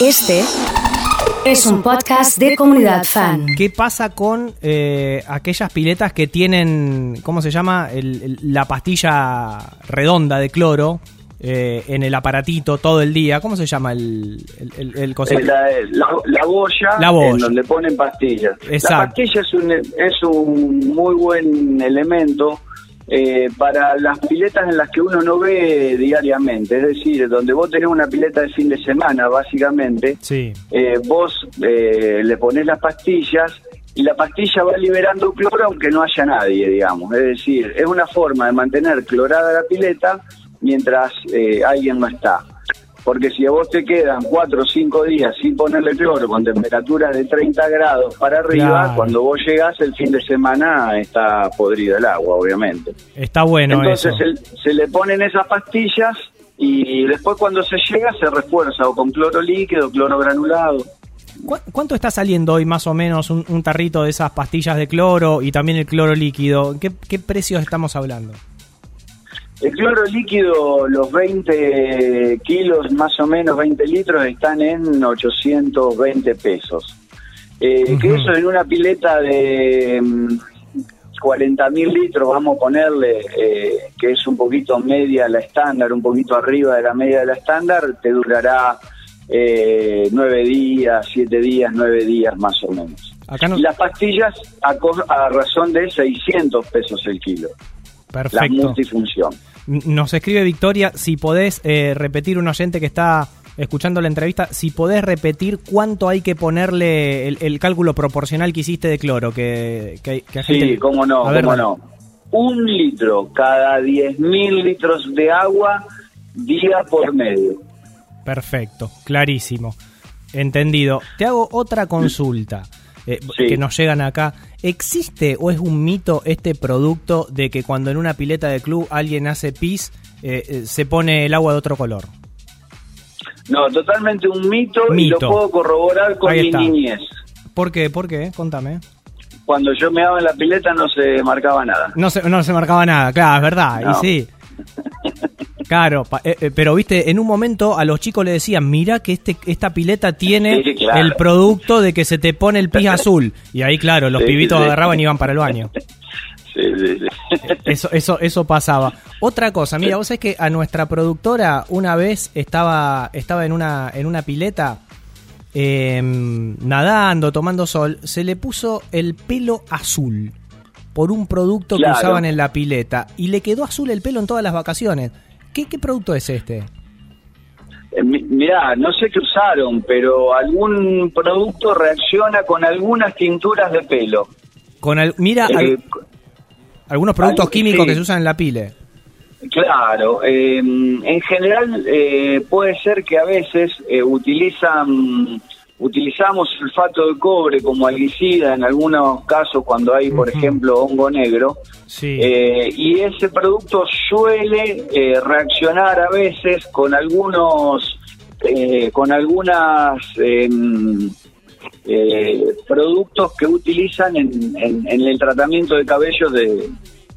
Este es un podcast de comunidad fan. ¿Qué pasa con eh, aquellas piletas que tienen, ¿cómo se llama? El- el- la pastilla redonda de cloro eh, en el aparatito todo el día. ¿Cómo se llama el, el, el- el cosito? Eh, La, la, la boya, La boya. en donde ponen pastillas. Exacto. La pastilla es un, es un muy buen elemento eh, para las piletas en las que uno no ve diariamente. Es decir, donde vos tenés una pileta de fin de semana, básicamente, Sí. eh, vos eh, le ponés las pastillas y la pastilla va liberando cloro aunque no haya nadie, digamos. Es decir, es una forma de mantener clorada la pileta mientras eh, alguien no está. Porque si a vos te quedan cuatro o cinco días sin ponerle cloro con temperaturas de 30 grados para arriba, Claro. cuando vos llegás el fin de semana está podrida el agua, obviamente. Está bueno Entonces eso. se, se le ponen esas pastillas y después cuando se llega se refuerza o con cloro líquido, cloro granulado. ¿Cu- ¿Cuánto está saliendo hoy más o menos un, un tarrito de esas pastillas de cloro y también el cloro líquido? ¿Qué, qué precios estamos hablando? El cloro líquido, los 20 kilos, más o menos 20 litros, están en 820 pesos. Eh, Que eso en una pileta de 40 mil litros, vamos a ponerle, eh, que es un poquito media la estándar, un poquito arriba de la media de la estándar, te durará eh, 9 días, 7 días, 9 días más o menos. Acá no. Las pastillas a razón de 600 pesos el kilo, la Perfecto. multifunción. N- Nos escribe Victoria, si podés eh, repetir un oyente que está escuchando la entrevista, si podés repetir cuánto hay que ponerle el, el cálculo proporcional que hiciste de cloro, que, que, que Sí, gente- cómo no, ver, cómo no. Un litro cada 10.000 litros de agua día por medio. Perfecto, clarísimo. Entendido. Te hago otra consulta eh, Sí. que nos llegan acá. ¿Existe o es un mito este producto de que cuando en una pileta de club alguien hace pis, eh, eh, se pone el agua de otro color? No, totalmente un mito, y Mito. lo puedo corroborar con mi niñez. ¿Por qué? ¿Por qué? Contame. Cuando yo me daba en la pileta no se marcaba nada. No se, no se marcaba nada, claro, es verdad, No. y sí. Claro, pa- eh, eh, pero viste, en un momento a los chicos le decían, mira que este, esta pileta tiene Sí, claro. el producto de que se te pone el pis azul. Y ahí, claro, los Sí, pibitos sí. agarraban y iban para el baño. Sí. Eso, eso, eso pasaba. Otra cosa, mira, vos sabés que a nuestra productora una vez estaba, estaba en una, en una pileta eh, nadando, tomando sol, se le puso el pelo azul por un producto Claro. que usaban en la pileta y le quedó azul el pelo en todas las vacaciones. ¿Qué, qué producto es este? Eh, mi- Mirá, no sé qué usaron, pero algún producto reacciona con algunas tinturas de pelo. Con al- mira, Eh, al- algunos productos químicos sí. que se usan en la pile. Claro, eh, en general eh, puede ser que a veces utilizan utilizamos sulfato de cobre como algicida en algunos casos cuando hay, por ejemplo, hongo negro. Sí. Eh, y ese producto suele eh, reaccionar a veces con algunos eh, con algunas em, eh, productos que utilizan en, en- en el tratamiento de cabellos de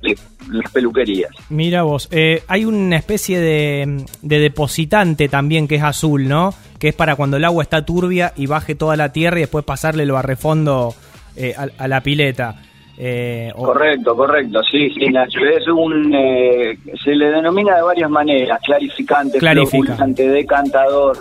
las peluquerías. Mira vos, eh, hay una especie de, de depositante también que es azul, ¿no? Que es para cuando el agua está turbia y baje toda la tierra y después pasarle el barrefondo eh, a, a la pileta. Eh, o- Correcto, correcto, sí, sí, Nacho. Es un, eh, se le denomina de varias maneras, clarificante, Clarifica. decantador.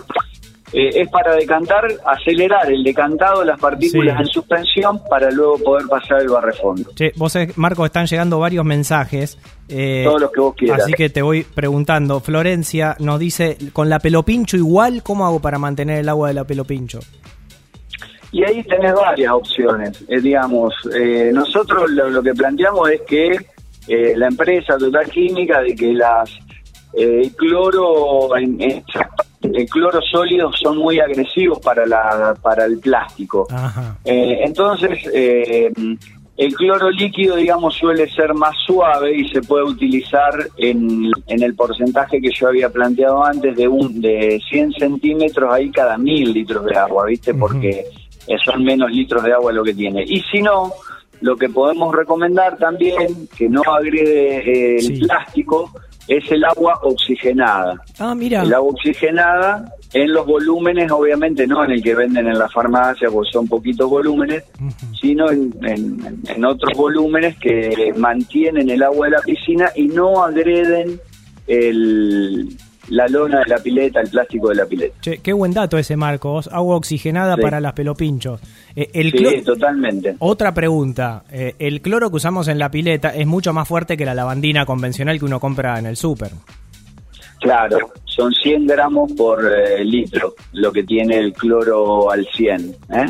Eh, es para decantar, acelerar el decantado de las partículas Sí. en suspensión para luego poder pasar el barrefondo. Che, vos sabés, Marco, están llegando varios mensajes. eh, Todos los que vos quieras. Así que te voy preguntando. Florencia nos dice, con la pelopincho igual, ¿cómo hago para mantener el agua de la pelopincho? Y ahí tenés varias opciones. Eh, digamos, eh, nosotros lo, lo que planteamos es que eh, la empresa Total Química de que las eh, el cloro en- en- el cloro sólidos son muy agresivos para la para el plástico. Ajá. Eh, entonces, eh, el cloro líquido, digamos, suele ser más suave y se puede utilizar en, en el porcentaje que yo había planteado antes de un de 100 centímetros ahí cada mil litros de agua, ¿viste? Porque eh, son menos litros de agua lo que tiene. Y si no, lo que podemos recomendar también, que no agrede eh, el Sí. plástico, es el agua oxigenada. Ah, mira. El agua oxigenada en los volúmenes, obviamente no en el que venden en la farmacia, porque son poquitos volúmenes, sino en, en- en otros volúmenes que mantienen el agua de la piscina y no agreden el, la lona de la pileta, el plástico de la pileta. Che, qué buen dato ese, Marcos. Agua oxigenada Sí. para las pelopinchos. Eh, el Sí, clo- totalmente. Otra pregunta. Eh, el cloro que usamos en la pileta es mucho más fuerte que la lavandina convencional que uno compra en el súper. Claro, son 100 gramos por eh, litro lo que tiene el cloro al 100. ¿eh?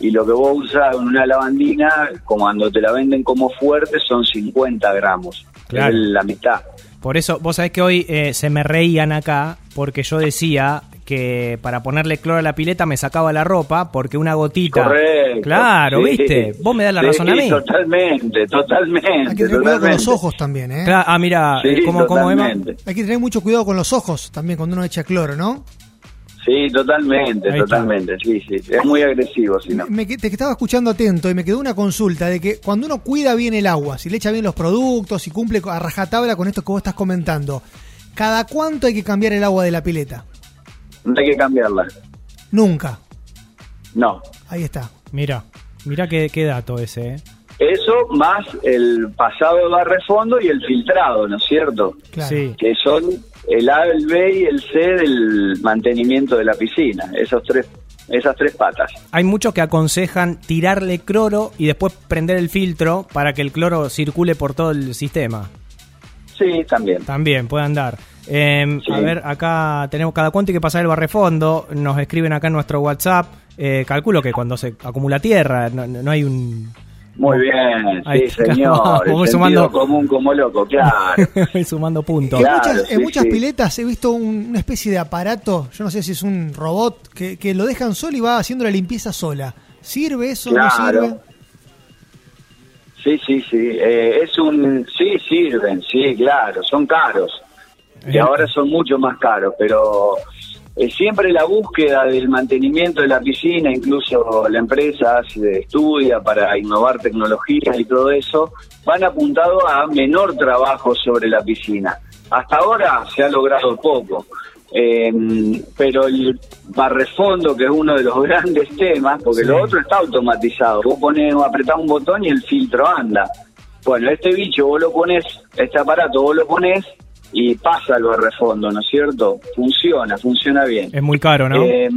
Y lo que vos usas en una lavandina, como cuando te la venden como fuerte, son 50 gramos. Claro. Es la mitad. Por eso, vos sabés que hoy eh, se me reían acá porque yo decía que para ponerle cloro a la pileta me sacaba la ropa porque una gotita. Correcto. Claro, Sí. ¿viste? Vos me das la Sí, razón a mí. Totalmente, totalmente. Hay que tener cuidado con totalmente. los ojos también, ¿eh? Ah, mira, Sí, ¿cómo, cómo, Emma? totalmente. Hay que tener mucho cuidado con los ojos también cuando uno echa cloro, ¿no? Sí, totalmente, totalmente. Sí, sí. Es muy agresivo, si no. Me, que- te estaba escuchando atento y me quedó una consulta de que cuando uno cuida bien el agua, si le echa bien los productos, si cumple a rajatabla con esto que vos estás comentando, ¿cada cuánto hay que cambiar el agua de la pileta? No hay que cambiarla. Nunca. No. Ahí está. Mira, mira qué, qué dato ese, ¿eh? Eso más el pasado de barrefondo y el filtrado, ¿no es cierto? Claro. Sí. Que son el A, el B y el C del mantenimiento de la piscina. Esos tres, esas tres patas. Hay muchos que aconsejan tirarle cloro y después prender el filtro para que el cloro circule por todo el sistema. Sí, también. También puede andar. Eh, Sí. A ver, acá tenemos cada cuánto hay que pasar el barrefondo. Nos escriben acá en nuestro WhatsApp. Eh, calculo que cuando se acumula tierra, no, no- no hay un. Muy bien, Ahí sí, señor. Sentido sumando- común como loco, claro. Voy sumando puntos. En muchas, en sí, muchas sí. piletas he visto un- una especie de aparato, yo no sé si es un robot, que, que lo dejan solo y va haciendo la limpieza sola. ¿Sirve eso? ¿No Claro. sirve? Sí, sí, sí. Eh, es un. Sí, sirven, sí, claro. Son caros. Y ahora son mucho más caros, pero eh, siempre la búsqueda del mantenimiento de la piscina, incluso la empresa hace- estudia para innovar tecnologías y todo eso, van apuntado a menor trabajo sobre la piscina. Hasta ahora se ha logrado poco. Eh, pero el barrefondo, que es uno de los grandes temas, porque Sí. lo otro está automatizado. Vos pones, apretás un botón y el filtro anda. Bueno, este bicho vos lo pones, este aparato vos lo pones y pasa el barrefondo, ¿no es cierto? Funciona, funciona bien. Es muy caro, ¿no? Eh,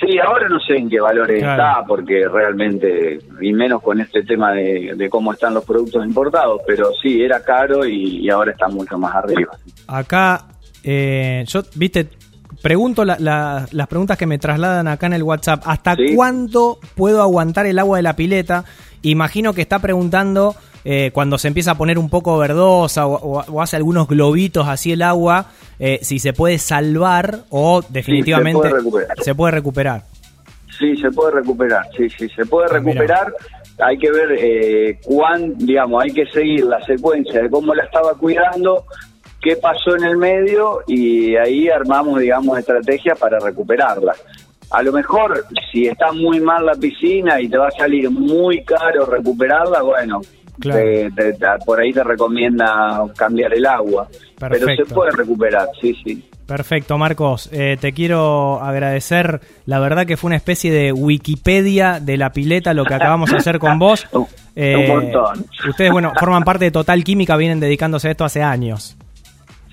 sí, ahora no sé en qué valores Claro. está, porque realmente, y menos con este tema de, de cómo están los productos importados, pero sí, era caro y, y ahora está mucho más arriba. Acá, eh, yo, viste, pregunto la- la- las preguntas que me trasladan acá en el WhatsApp. ¿Hasta Sí. cuándo puedo aguantar el agua de la pileta? Imagino que está preguntando eh, cuando se empieza a poner un poco verdosa o, o- o hace algunos globitos así el agua, eh, si se puede salvar o definitivamente puede se puede recuperar. Sí, se puede recuperar, sí, sí, se puede Ah, recuperar. Hay que ver eh, cuán, digamos, hay que seguir la secuencia de cómo la estaba cuidando, qué pasó en el medio y ahí armamos, digamos, estrategias para recuperarla. A lo mejor, si está muy mal la piscina y te va a salir muy caro recuperarla, bueno, Claro. por ahí te recomienda cambiar el agua. Pero se Perfecto. puede recuperar, sí, sí. Perfecto, Marcos. Eh, te quiero agradecer. La verdad que fue una especie de Wikipedia de la pileta lo que acabamos de hacer con vos. Un- Eh, un montón. Ustedes, bueno, forman parte de Total Química, vienen dedicándose a esto hace años.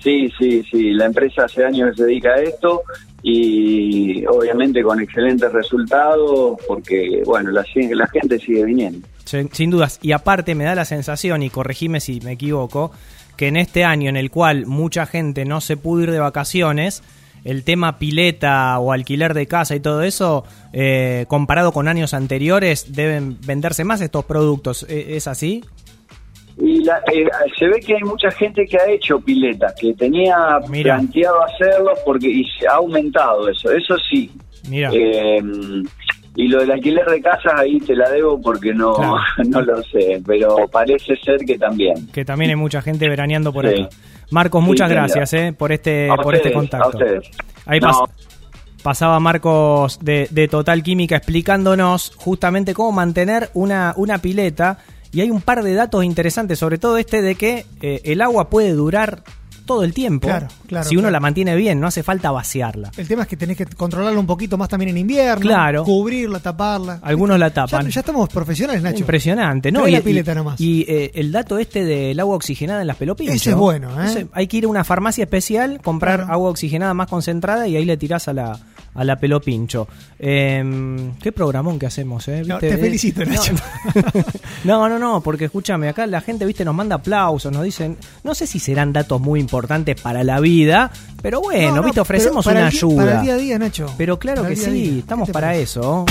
Sí, sí, sí. La empresa hace años que se dedica a esto y obviamente con excelentes resultados porque, bueno, la, la gente sigue viniendo. Sin, sin dudas. Y aparte me da la sensación, y corregime si me equivoco, que en este año en el cual mucha gente no se pudo ir de vacaciones, el tema pileta o alquiler de casa y todo eso, eh, comparado con años anteriores, deben venderse más estos productos. ¿E- ¿Es así? Y la- eh, se ve que hay mucha gente que ha hecho piletas, que tenía Mira. planteado hacerlo porque y se ha aumentado eso, eso sí. Mira. Eh, y lo del alquiler de casas ahí te la debo porque no, Claro. no lo sé, pero parece ser que también. que también hay mucha gente veraneando por Sí. acá. Marcos, muchas gracias eh, por este A por este contacto. a ustedes. Ahí No, pas- pasaba Marcos de, de Total Química explicándonos justamente cómo mantener una, una pileta y hay un par de datos interesantes, sobre todo este de que eh, el agua puede durar todo el tiempo. Claro, claro, si uno claro. la mantiene bien, no hace falta vaciarla. El tema es que tenés que controlarla un poquito más también en invierno. Claro. Cubrirla, taparla. Algunos la tapan. ya estamos profesionales, Nacho. Impresionante, ¿no? Trae Y, la pileta y- nomás. y, eh, el dato este del agua oxigenada en las pelopinchos. Ese es bueno, ¿eh? Ese- hay que ir a una farmacia especial, comprar Claro. agua oxigenada más concentrada y ahí le tirás a la, a la pelopincho. Eh, qué programón que hacemos, ¿eh? No, te felicito, Nacho. No, no, no, porque escúchame, acá la gente, viste, nos manda aplausos, nos dicen, no sé si serán datos muy importantes para la vida, pero bueno, No, no, viste, ofrecemos una el ayuda. Para el día a día, Nacho. Pero claro Para que sí, estamos ¿Qué te para parece? eso.